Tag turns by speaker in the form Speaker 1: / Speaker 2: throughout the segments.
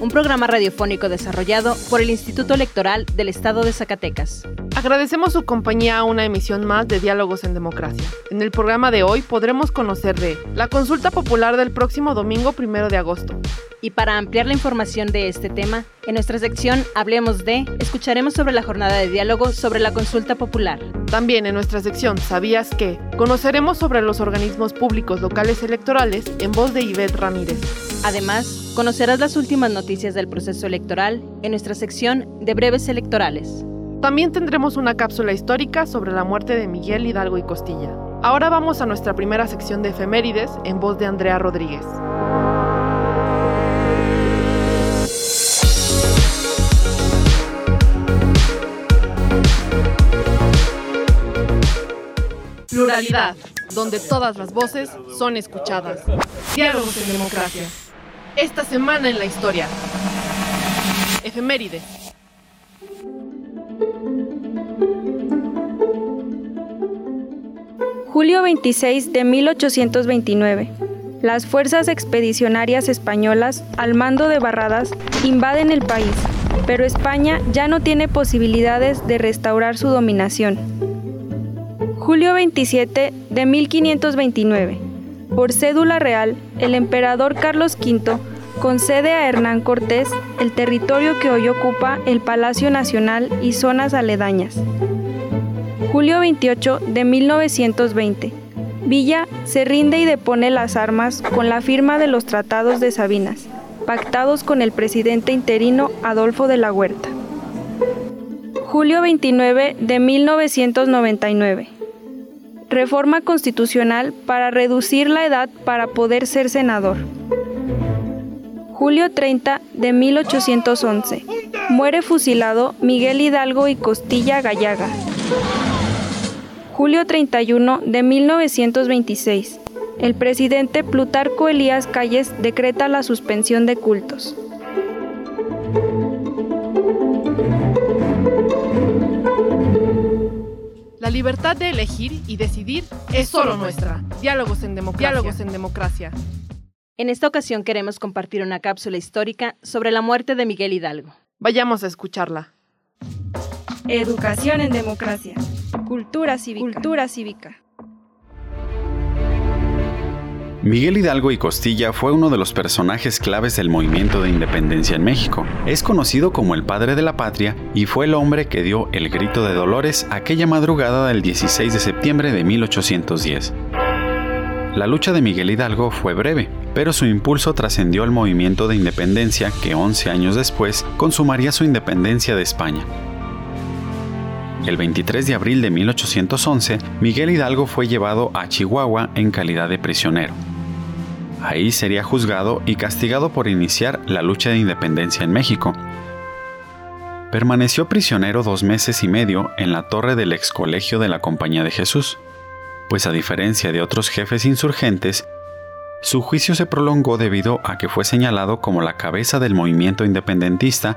Speaker 1: un programa radiofónico desarrollado por el Instituto Electoral del Estado de Zacatecas.
Speaker 2: Agradecemos su compañía a una emisión más de Diálogos en Democracia. En el programa de hoy podremos conocer de la consulta popular del próximo domingo primero de agosto.
Speaker 1: Y para ampliar la información de este tema, en nuestra sección Hablemos de, escucharemos sobre la jornada de diálogo sobre la consulta popular.
Speaker 2: También en nuestra sección ¿Sabías qué? Conoceremos sobre los organismos públicos locales electorales en voz de Ivette Ramírez.
Speaker 1: Además, conocerás las últimas noticias del proceso electoral en nuestra sección de breves electorales.
Speaker 2: También tendremos una cápsula histórica sobre la muerte de Miguel Hidalgo y Costilla. Ahora vamos a nuestra primera sección de efemérides en voz de Andrea Rodríguez. Pluralidad, donde todas las voces son escuchadas. Diálogos en democracia. Esta semana en la historia. Efemérides.
Speaker 3: Julio 26 de 1829. Las fuerzas expedicionarias españolas, al mando de Barradas, invaden el país, pero España ya no tiene posibilidades de restaurar su dominación. Julio 27 de 1529. Por cédula real, el emperador Carlos V concede a Hernán Cortés el territorio que hoy ocupa el Palacio Nacional y zonas aledañas. Julio 28 de 1920. Villa se rinde y depone las armas con la firma de los tratados de Sabinas, pactados con el presidente interino Adolfo de la Huerta. Julio 29 de 1999. Reforma constitucional para reducir la edad para poder ser senador. Julio 30 de 1811. Muere fusilado Miguel Hidalgo y Costilla Gallaga. Julio 31 de 1926. El presidente Plutarco Elías Calles decreta la suspensión de cultos.
Speaker 2: La libertad de elegir y decidir es solo nuestra. Diálogos en democracia. Diálogos en democracia.
Speaker 1: En esta ocasión queremos compartir una cápsula histórica sobre la muerte de Miguel Hidalgo.
Speaker 2: Vayamos a escucharla.
Speaker 3: Educación en democracia. Cultura cívica. Cultura cívica.
Speaker 4: Miguel Hidalgo y Costilla fue uno de los personajes claves del movimiento de independencia en México. Es conocido como el padre de la patria y fue el hombre que dio el grito de Dolores aquella madrugada del 16 de septiembre de 1810. La lucha de Miguel Hidalgo fue breve, pero su impulso trascendió al movimiento de independencia que 11 años después consumaría su independencia de España. El 23 de abril de 1811, Miguel Hidalgo fue llevado a Chihuahua en calidad de prisionero. Ahí sería juzgado y castigado por iniciar la lucha de independencia en México. Permaneció prisionero dos meses y medio en la torre del ex colegio de la Compañía de Jesús, pues a diferencia de otros jefes insurgentes, su juicio se prolongó debido a que fue señalado como la cabeza del movimiento independentista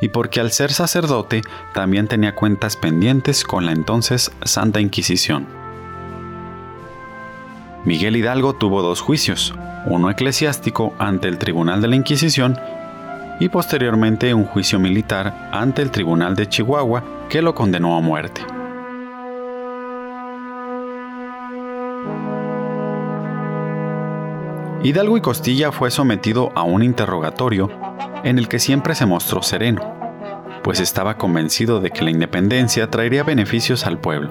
Speaker 4: y porque al ser sacerdote también tenía cuentas pendientes con la entonces Santa Inquisición. Miguel Hidalgo tuvo dos juicios, uno eclesiástico ante el Tribunal de la Inquisición y posteriormente un juicio militar ante el Tribunal de Chihuahua que lo condenó a muerte. Hidalgo y Costilla fue sometido a un interrogatorio en el que siempre se mostró sereno, pues estaba convencido de que la independencia traería beneficios al pueblo.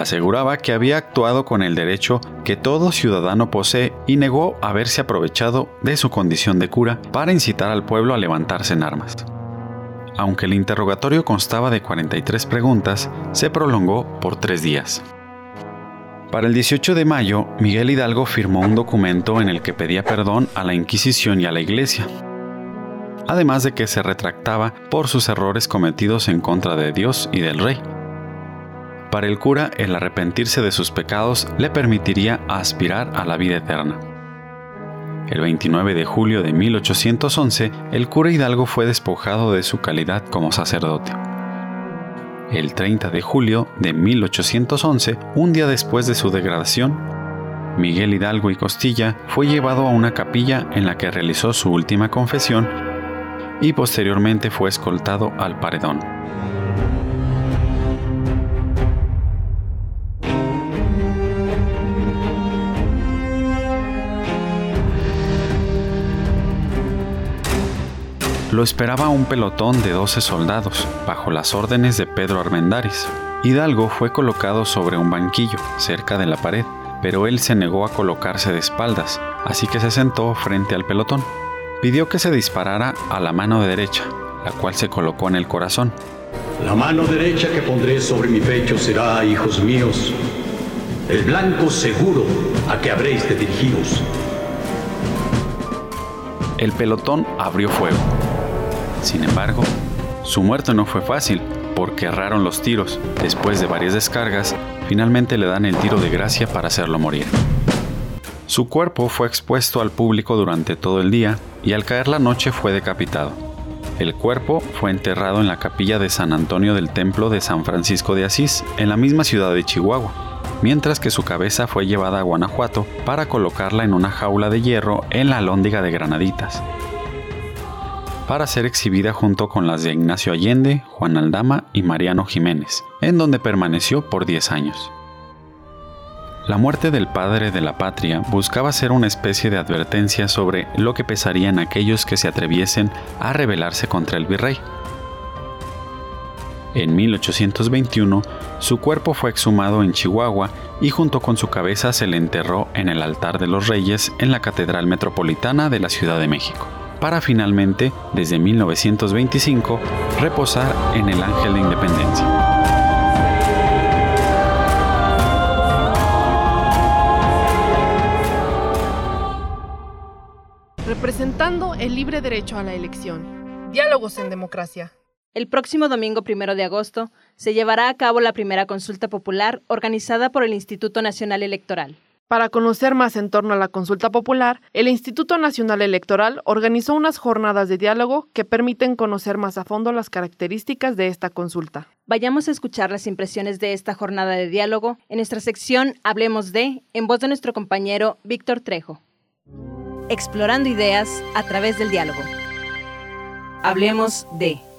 Speaker 4: Aseguraba que había actuado con el derecho que todo ciudadano posee y negó haberse aprovechado de su condición de cura para incitar al pueblo a levantarse en armas. Aunque el interrogatorio constaba de 43 preguntas, se prolongó por tres días. Para el 18 de mayo, Miguel Hidalgo firmó un documento en el que pedía perdón a la Inquisición y a la Iglesia, además de que se retractaba por sus errores cometidos en contra de Dios y del rey. Para el cura, el arrepentirse de sus pecados le permitiría aspirar a la vida eterna. El 29 de julio de 1811, el cura Hidalgo fue despojado de su calidad como sacerdote. El 30 de julio de 1811, un día después de su degradación, Miguel Hidalgo y Costilla fue llevado a una capilla en la que realizó su última confesión y posteriormente fue escoltado al paredón. Lo esperaba un pelotón de 12 soldados, bajo las órdenes de Pedro Armendáriz. Hidalgo fue colocado sobre un banquillo, cerca de la pared, pero él se negó a colocarse de espaldas, así que se sentó frente al pelotón. Pidió que se disparara a la mano derecha, la cual se colocó en el corazón.
Speaker 5: La mano derecha que pondré sobre mi pecho será, hijos míos, el blanco seguro a que habréis de dirigiros.
Speaker 4: El pelotón abrió fuego. Sin embargo, su muerte no fue fácil, porque erraron los tiros. Después de varias descargas, finalmente le dan el tiro de gracia para hacerlo morir. Su cuerpo fue expuesto al público durante todo el día y al caer la noche fue decapitado. El cuerpo fue enterrado en la capilla de San Antonio del Templo de San Francisco de Asís, en la misma ciudad de Chihuahua, mientras que su cabeza fue llevada a Guanajuato para colocarla en una jaula de hierro en la lóndiga de Granaditas para ser exhibida junto con las de Ignacio Allende, Juan Aldama y Mariano Jiménez, en donde permaneció por 10 años. La muerte del padre de la patria buscaba ser una especie de advertencia sobre lo que pesarían aquellos que se atreviesen a rebelarse contra el virrey. En 1821, su cuerpo fue exhumado en Chihuahua y junto con su cabeza se le enterró en el altar de los reyes en la Catedral Metropolitana de la Ciudad de México para finalmente, desde 1925, reposar en el Ángel de Independencia.
Speaker 2: Representando el libre derecho a la elección. Diálogos en democracia.
Speaker 1: El próximo domingo primero de agosto se llevará a cabo la primera consulta popular organizada por el Instituto Nacional Electoral.
Speaker 2: Para conocer más en torno a la consulta popular, el Instituto Nacional Electoral organizó unas jornadas de diálogo que permiten conocer más a fondo las características de esta consulta.
Speaker 1: Vayamos a escuchar las impresiones de esta jornada de diálogo en nuestra sección Hablemos de, en voz de nuestro compañero Víctor Trejo. Explorando ideas a través del diálogo. Hablemos de.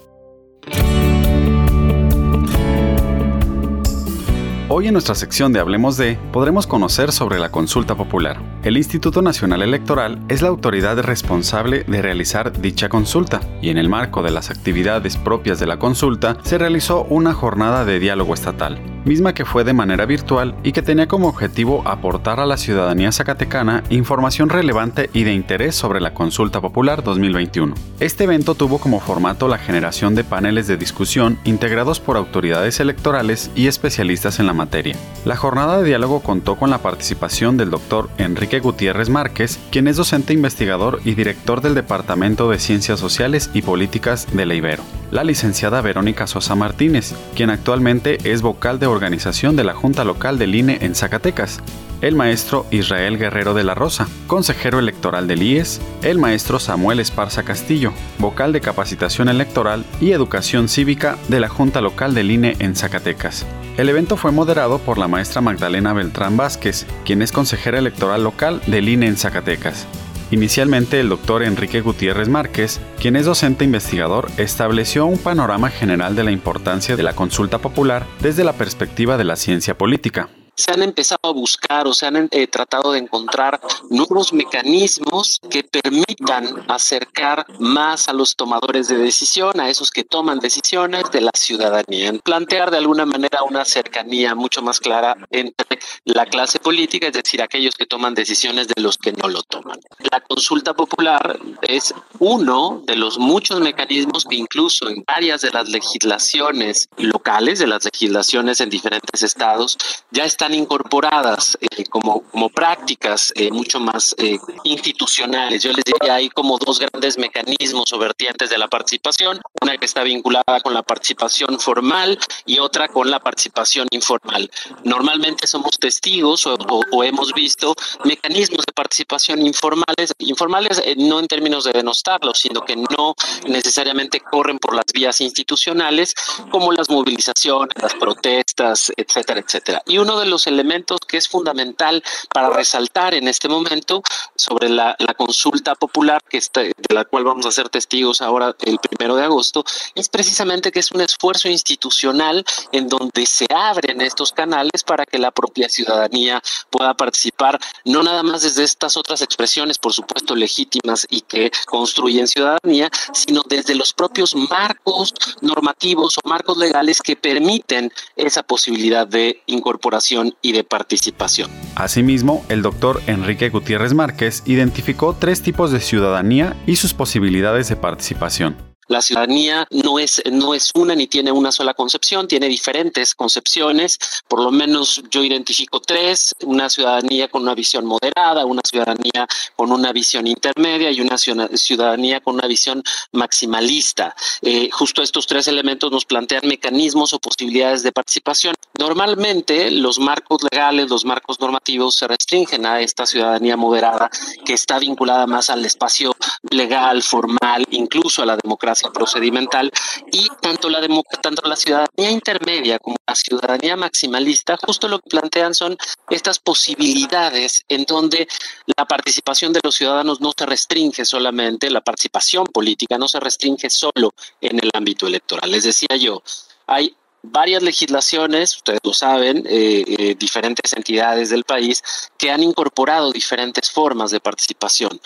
Speaker 4: Hoy en nuestra sección de Hablemos de podremos conocer sobre la consulta popular. El Instituto Nacional Electoral es la autoridad responsable de realizar dicha consulta y en el marco de las actividades propias de la consulta se realizó una jornada de diálogo estatal, misma que fue de manera virtual y que tenía como objetivo aportar a la ciudadanía zacatecana información relevante y de interés sobre la consulta popular 2021. Este evento tuvo como formato la generación de paneles de discusión integrados por autoridades electorales y especialistas en la materia. La jornada de diálogo contó con la participación del doctor Enrique Gutiérrez Márquez, quien es docente investigador y director del Departamento de Ciencias Sociales y Políticas de la Ibero. La licenciada Verónica Sosa Martínez, quien actualmente es vocal de organización de la Junta Local del INE en Zacatecas, el maestro Israel Guerrero de la Rosa, consejero electoral del IES, el maestro Samuel Esparza Castillo, vocal de capacitación electoral y educación cívica de la Junta Local del INE en Zacatecas. El evento fue moderado por la maestra Magdalena Beltrán Vázquez, quien es consejera electoral local del INE en Zacatecas. Inicialmente el doctor Enrique Gutiérrez Márquez, quien es docente investigador, estableció un panorama general de la importancia de la consulta popular desde la perspectiva de la ciencia política.
Speaker 6: Se han empezado a buscar o se han eh, tratado de encontrar nuevos mecanismos que permitan acercar más a los tomadores de decisión, a esos que toman decisiones de la ciudadanía, plantear de alguna manera una cercanía mucho más clara entre la clase política, es decir, aquellos que toman decisiones de los que no lo toman. La consulta popular es uno de los muchos mecanismos que incluso en varias de las legislaciones locales, de las legislaciones en diferentes estados, ya están incorporadas eh, como, como prácticas eh, mucho más eh, institucionales. Yo les diría, hay como dos grandes mecanismos o vertientes de la participación, una que está vinculada con la participación formal y otra con la participación informal. Normalmente somos testigos o, hemos visto mecanismos de participación informales, informales no en términos de denostarlos, sino que no necesariamente corren por las vías institucionales, como las movilizaciones, las protestas, etcétera, etcétera. Y uno de los elementos que es fundamental para resaltar en este momento sobre la, consulta popular, que está, de la cual vamos a ser testigos ahora el primero de agosto, es precisamente que es un esfuerzo institucional en donde se abren estos canales para que la propia ciudadanía pueda participar, no nada más desde estas otras expresiones, por supuesto, legítimas y que construyen ciudadanía, sino desde los propios marcos normativos o marcos legales que permiten esa posibilidad de incorporación y de participación.
Speaker 4: Asimismo, el doctor Enrique Gutiérrez Márquez identificó tres tipos de ciudadanía y sus posibilidades de participación.
Speaker 6: La ciudadanía no es, no es una ni tiene una sola concepción, tiene diferentes concepciones, por lo menos yo identifico tres, una ciudadanía con una visión moderada, una ciudadanía con una visión intermedia y una ciudadanía con una visión maximalista. Eh, justo estos tres elementos nos plantean mecanismos o posibilidades de participación. Normalmente los marcos legales, los marcos normativos se restringen a esta ciudadanía moderada que está vinculada más al espacio legal, formal, incluso a la democracia procedimental y tanto la, tanto la ciudadanía intermedia como la ciudadanía maximalista justo lo que plantean son estas posibilidades en donde la participación de los ciudadanos no se restringe solamente, la participación política no se restringe solo en el ámbito electoral. Les decía yo, hay varias legislaciones, ustedes lo saben, eh, eh, diferentes entidades del país que han incorporado diferentes formas de participación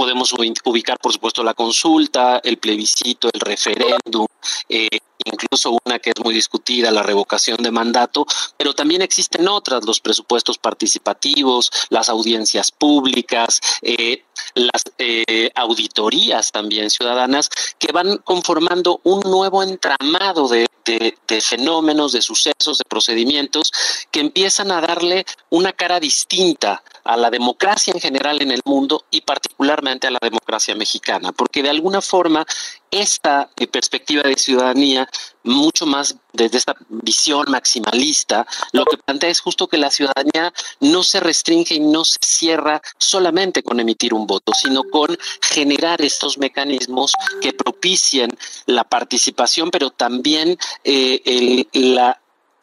Speaker 6: podemos ubicar, por supuesto, la consulta, el plebiscito, el referéndum, eh, incluso una que es muy discutida, la revocación de mandato, pero también existen otras, los presupuestos participativos, las audiencias públicas, eh, las eh, auditorías también ciudadanas, que van conformando un nuevo entramado de, de, fenómenos, de sucesos, de procedimientos que empiezan a darle una cara distinta a la democracia en general en el mundo y particularmente a la democracia mexicana, porque de alguna forma esta eh, perspectiva de ciudadanía, mucho más desde esta visión maximalista, lo que plantea es justo que la ciudadanía no se restringe y no se cierra solamente con emitir un voto, sino con generar estos mecanismos que propicien la participación, pero también eh, la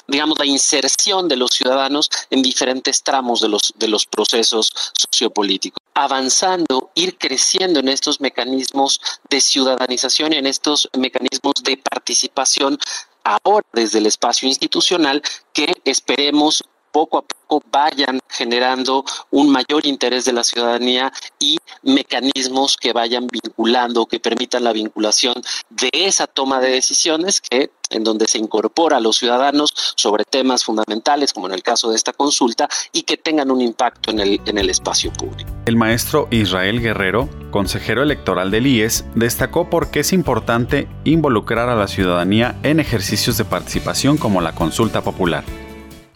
Speaker 6: digamos, la inserción de los ciudadanos en diferentes tramos de los, de los procesos sociopolíticos. Avanzando, ir creciendo en estos mecanismos de ciudadanización y en estos mecanismos de participación ahora desde el espacio institucional que esperemos poco a poco vayan generando un mayor interés de la ciudadanía y mecanismos que vayan vinculando, que permitan la vinculación de esa toma de decisiones en donde se incorpora a los ciudadanos sobre temas fundamentales, como en el caso de esta consulta, y que tengan un impacto en el, en el espacio público.
Speaker 4: El maestro Israel Guerrero, consejero electoral del IES, destacó por qué es importante involucrar a la ciudadanía en ejercicios de participación como la consulta popular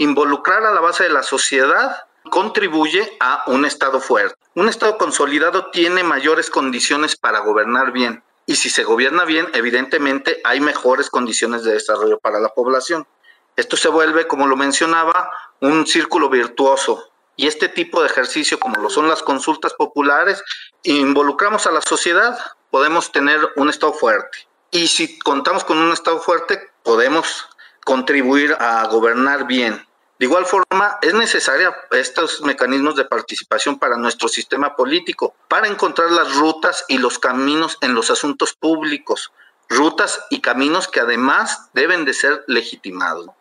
Speaker 7: involucrar a la base de la sociedad contribuye a un Estado fuerte. Un Estado consolidado tiene mayores condiciones para gobernar bien. Y si se gobierna bien, evidentemente hay mejores condiciones de desarrollo para la población. Esto se vuelve, como lo mencionaba, un círculo virtuoso. Y este tipo de ejercicio, como lo son las consultas populares, involucramos a la sociedad, podemos tener un Estado fuerte. Y si contamos con un Estado fuerte, podemos contribuir a gobernar bien. De igual forma, es necesaria estos mecanismos de participación para nuestro sistema político, para encontrar las rutas y los caminos en los asuntos públicos, rutas y caminos que además deben de ser legitimados.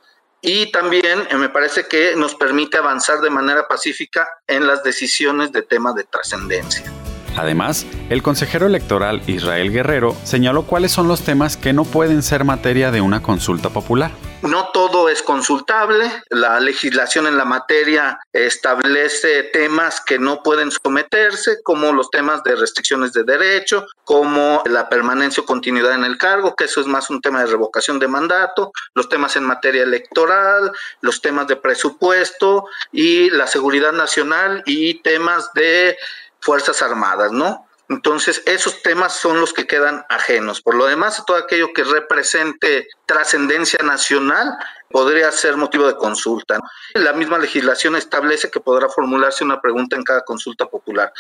Speaker 7: y también eh, me parece que nos permite avanzar de manera pacífica en las decisiones de temas de trascendencia.
Speaker 4: Además, el consejero electoral Israel Guerrero señaló cuáles son los temas que no pueden ser materia de una consulta popular.
Speaker 7: No todo es consultable. La legislación en la materia establece temas que no pueden someterse, como los temas de restricciones de derecho, como la permanencia o continuidad en el cargo, que eso es más un tema de revocación de mandato, los temas en materia electoral, los temas de presupuesto y la seguridad nacional y temas de Fuerzas Armadas, ¿no? Entonces, esos temas son los que quedan ajenos. Por lo demás, todo aquello que represente trascendencia nacional podría ser motivo de consulta. La misma legislación establece que podrá formularse una pregunta en cada consulta popular.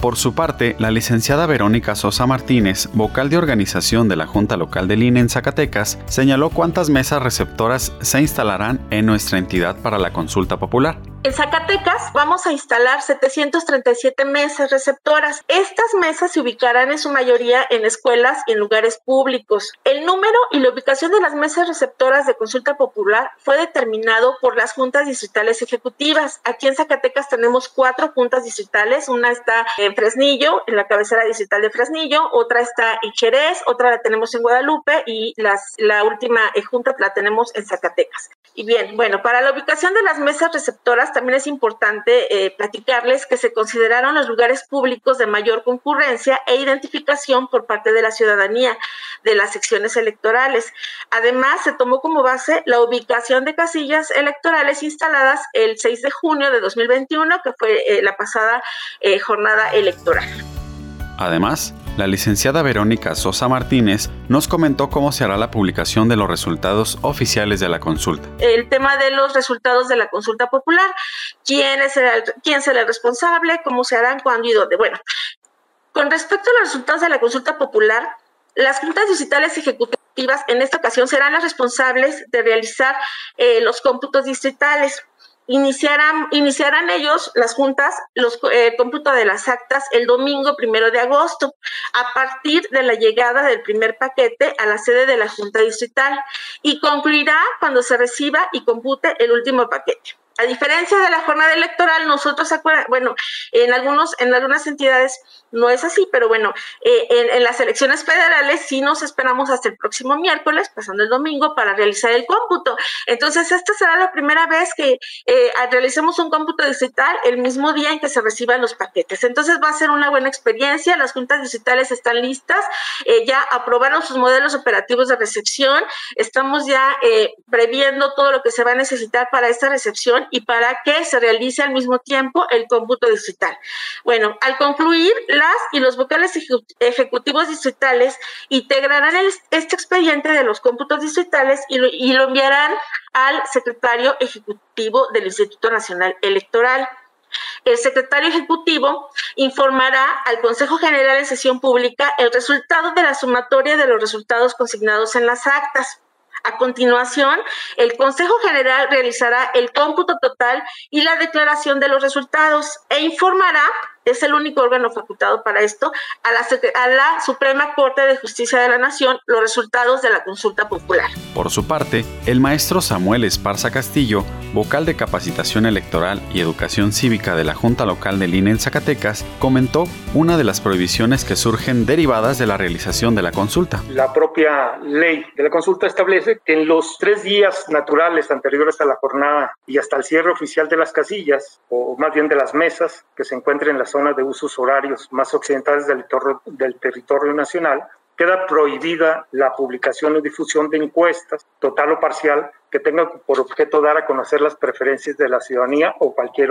Speaker 4: Por su parte, la licenciada Verónica Sosa Martínez, vocal de organización de la Junta Local del INE en Zacatecas, señaló cuántas mesas receptoras se instalarán en nuestra entidad para la consulta popular.
Speaker 8: En Zacatecas vamos a instalar 737 mesas receptoras. Estas mesas se ubicarán en su mayoría en escuelas y en lugares públicos. El número y la ubicación de las mesas receptoras de consulta popular fue determinado por las juntas distritales ejecutivas. Aquí en Zacatecas tenemos cuatro juntas distritales. Una está en Fresnillo, en la cabecera distrital de Fresnillo, otra está en Jerez, otra la tenemos en Guadalupe y las, la última eh, junta la tenemos en Zacatecas. Y bien, bueno, para la ubicación de las mesas receptoras también es importante eh, platicarles que se consideraron los lugares públicos de mayor concurrencia e identificación por parte de la ciudadanía de las secciones electorales. Además, se tomó como base la ubicación de casillas electorales instaladas el 6 de junio de 2021, que fue eh, la pasada eh, jornada electoral.
Speaker 4: Además, la licenciada Verónica Sosa Martínez nos comentó cómo se hará la publicación de los resultados oficiales de la consulta.
Speaker 8: El tema de los resultados de la consulta popular, quién, es el, quién será el responsable, cómo se harán, cuándo y dónde. Bueno, con respecto a los resultados de la consulta popular, las juntas distritales ejecutivas en esta ocasión serán las responsables de realizar eh, los cómputos distritales iniciarán, iniciarán ellos, las juntas, los eh, cómputo de las actas el domingo primero de agosto, a partir de la llegada del primer paquete a la sede de la Junta Distrital y concluirá cuando se reciba y compute el último paquete. A diferencia de la jornada electoral, nosotros, bueno, en, algunos, en algunas entidades no es así, pero bueno, eh, en, las elecciones federales sí nos esperamos hasta el próximo miércoles, pasando el domingo, para realizar el cómputo. Entonces, esta será la primera vez que eh, realicemos un cómputo digital el mismo día en que se reciban los paquetes. Entonces, va a ser una buena experiencia. Las juntas digitales están listas, eh, ya aprobaron sus modelos operativos de recepción. Estamos ya previendo todo lo que se va a necesitar para esta recepción y para que se realice al mismo tiempo el cómputo digital. Bueno, al concluir, las y los vocales ejecutivos distritales integrarán este expediente de los cómputos distritales y lo, enviarán al secretario ejecutivo del Instituto Nacional Electoral. El secretario ejecutivo informará al Consejo General en sesión pública el resultado de la sumatoria de los resultados consignados en las actas. A continuación, el Consejo General realizará el cómputo total y la declaración de los resultados e informará es el único órgano facultado para esto, a la, a la, Suprema Corte de Justicia de la Nación los resultados de la consulta popular.
Speaker 4: Por su parte, el maestro Samuel Esparza Castillo, vocal de capacitación electoral y educación cívica de la Junta Local del INE en Zacatecas, comentó una de las prohibiciones que surgen derivadas de la realización de la consulta.
Speaker 9: La propia ley de la consulta establece que en los tres días naturales anteriores a la jornada y hasta el cierre oficial de las casillas, o más bien de las mesas que se encuentren en la zona de usos horarios más occidentales del territorio nacional, queda prohibida la publicación o difusión de encuestas, total o parcial, que tengan por objeto dar a conocer las preferencias de la ciudadanía o cualquier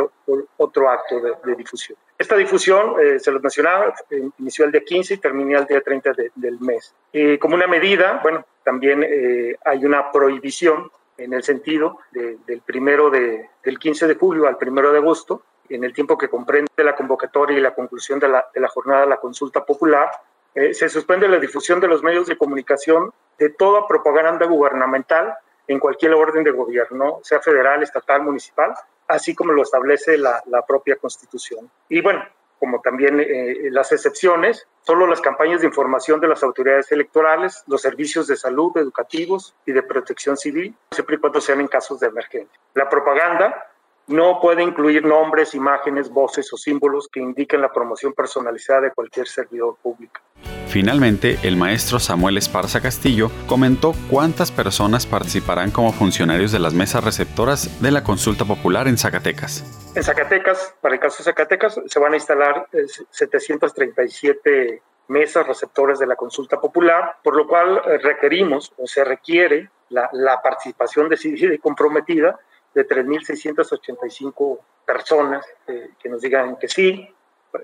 Speaker 9: otro acto de, difusión. Esta difusión, eh, se los mencionaba, inició el día 15 y terminó el día 30 del mes. Como una medida, bueno, también eh, hay una prohibición en el sentido del primero de, del 15 de julio al primero de agosto en el tiempo que comprende la convocatoria y la conclusión de la, de la jornada de la consulta popular, eh, se suspende la difusión de los medios de comunicación de toda propaganda gubernamental en cualquier orden de gobierno, sea federal, estatal, municipal, así como lo establece la, propia Constitución. Y bueno, como también eh, las excepciones, solo las campañas de información de las autoridades electorales, los servicios de salud, educativos y de protección civil, siempre y cuando sean en casos de emergencia. La propaganda no puede incluir nombres, imágenes, voces o símbolos que indiquen la promoción personalizada de cualquier servidor público.
Speaker 4: Finalmente, el maestro Samuel Esparza Castillo comentó cuántas personas participarán como funcionarios de las mesas receptoras de la consulta popular en Zacatecas.
Speaker 9: En Zacatecas, para el caso de Zacatecas, se van a instalar 737 eh, mesas receptoras de la consulta popular, por lo cual eh, requerimos o se requiere la, la participación decidida y comprometida de 3.685 personas eh, que nos digan que sí,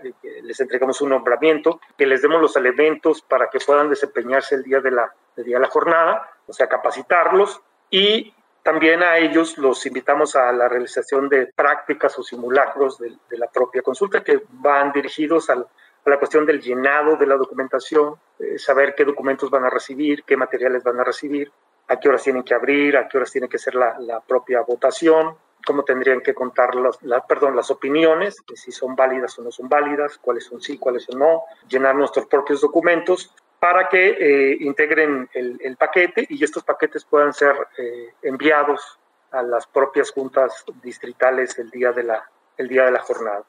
Speaker 9: eh, que les entregamos un nombramiento, que les demos los elementos para que puedan desempeñarse el día de la, día de la jornada, o sea, capacitarlos. Y también a ellos los invitamos a la realización de prácticas o simulacros de, la propia consulta que van dirigidos a la cuestión del llenado de la documentación, eh, saber qué documentos van a recibir, qué materiales van a recibir, a qué horas tienen que abrir, a qué horas tiene que ser la, propia votación, cómo tendrían que contar las, perdón, las opiniones, si son válidas o no son válidas, cuáles son sí, cuáles son no, llenar nuestros propios documentos para que eh, integren el, paquete y estos paquetes puedan ser eh, enviados a las propias juntas distritales el día de la, el día de la jornada.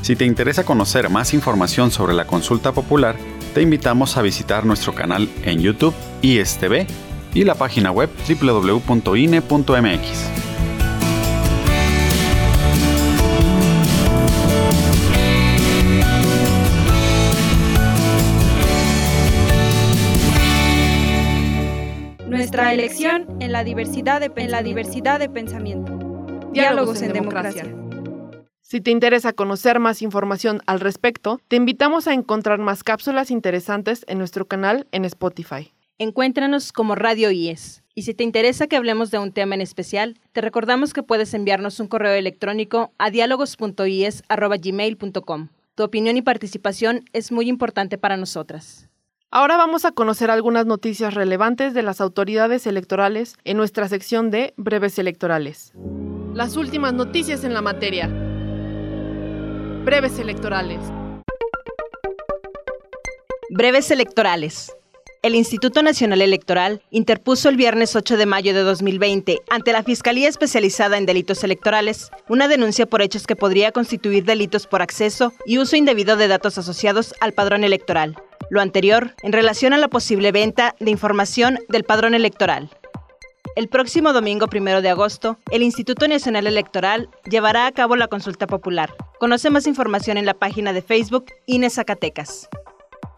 Speaker 4: Si te interesa conocer más información sobre la consulta popular, te invitamos a visitar nuestro canal en YouTube ISTV y la página web www.ine.mx.
Speaker 3: Nuestra elección en la diversidad de, en la diversidad de pensamiento. Diálogos, en, democracia.
Speaker 2: Si te interesa conocer más información al respecto, te invitamos a encontrar más cápsulas interesantes en nuestro canal en Spotify.
Speaker 1: Encuéntranos como Radio IES. Y si te interesa que hablemos de un tema en especial, te recordamos que puedes enviarnos un correo electrónico a diálogos.ies.gmail.com. Tu opinión y participación es muy importante para nosotras.
Speaker 2: Ahora vamos a conocer algunas noticias relevantes de las autoridades electorales en nuestra sección de breves electorales. Las últimas noticias en la materia. Breves electorales.
Speaker 1: Breves electorales. El Instituto Nacional Electoral interpuso el viernes 8 de mayo de 2020 ante la Fiscalía Especializada en Delitos Electorales una denuncia por hechos que podría constituir delitos por acceso y uso indebido de datos asociados al padrón electoral. Lo anterior en relación a la posible venta de información del padrón electoral. El próximo domingo 1 de agosto, el Instituto Nacional Electoral llevará a cabo la consulta popular. Conoce más información en la página de Facebook INE Zacatecas.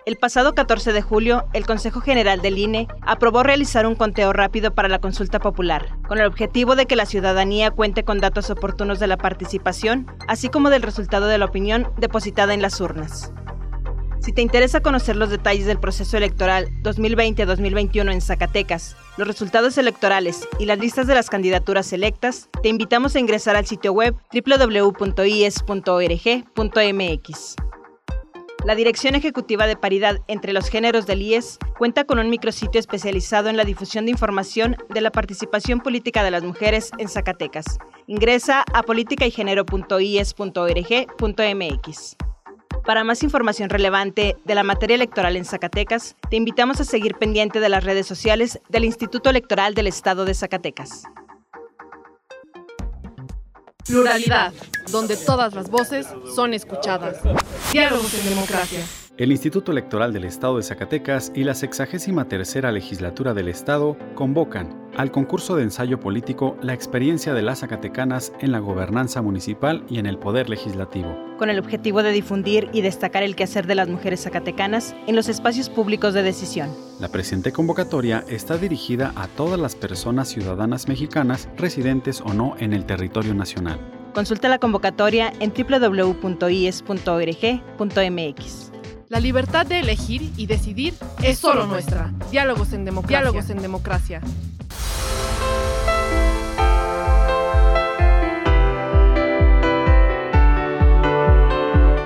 Speaker 1: El pasado 14 de julio, el Consejo General del INE aprobó realizar un conteo rápido para la consulta popular, con el objetivo de que la ciudadanía cuente con datos oportunos de la participación, así como del resultado de la opinión depositada en las urnas. Si te interesa conocer los detalles del proceso electoral 2020-2021 en Zacatecas, los resultados electorales y las listas de las candidaturas electas, te invitamos a ingresar al sitio web www.ies.org.mx. La Dirección Ejecutiva de Paridad entre los Géneros del IES cuenta con un micrositio especializado en la difusión de información de la participación política de las mujeres en Zacatecas. Ingresa a politicaygenero.ies.org.mx. Para más información relevante de la materia electoral en Zacatecas, te invitamos a seguir pendiente de las redes sociales del Instituto Electoral del Estado de Zacatecas.
Speaker 2: Pluralidad, donde todas las voces son escuchadas. Diálogos en democracia.
Speaker 4: El Instituto Electoral del Estado de Zacatecas y la 63 Legislatura del Estado convocan al concurso de ensayo político La experiencia de las Zacatecanas en la gobernanza municipal y en el poder legislativo.
Speaker 1: Con el objetivo de difundir y destacar el quehacer de las mujeres zacatecanas en los espacios públicos de decisión.
Speaker 4: La presente convocatoria está dirigida a todas las personas ciudadanas mexicanas residentes o no en el territorio nacional.
Speaker 1: Consulta la convocatoria en www.ies.org.mx.
Speaker 2: La libertad de elegir y decidir es solo nuestra. Diálogos en democracia. Diálogos en democracia.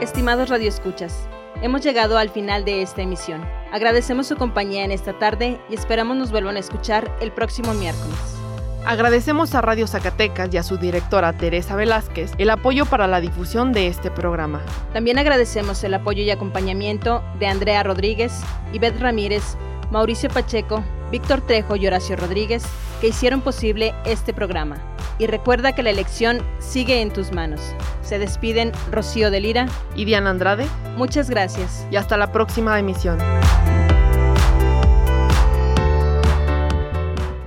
Speaker 1: Estimados radioescuchas, hemos llegado al final de esta emisión. Agradecemos su compañía en esta tarde y esperamos nos vuelvan a escuchar el próximo miércoles.
Speaker 2: Agradecemos a Radio Zacatecas y a su directora Teresa Velázquez el apoyo para la difusión de este programa.
Speaker 1: También agradecemos el apoyo y acompañamiento de Andrea Rodríguez, Ivette Ramírez, Mauricio Pacheco, Víctor Trejo y Horacio Rodríguez, que hicieron posible este programa. Y recuerda que la elección sigue en tus manos. Se despiden Rocío de Lira
Speaker 2: y Diana Andrade.
Speaker 1: Muchas gracias.
Speaker 2: Y hasta la próxima emisión.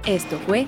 Speaker 10: Esto fue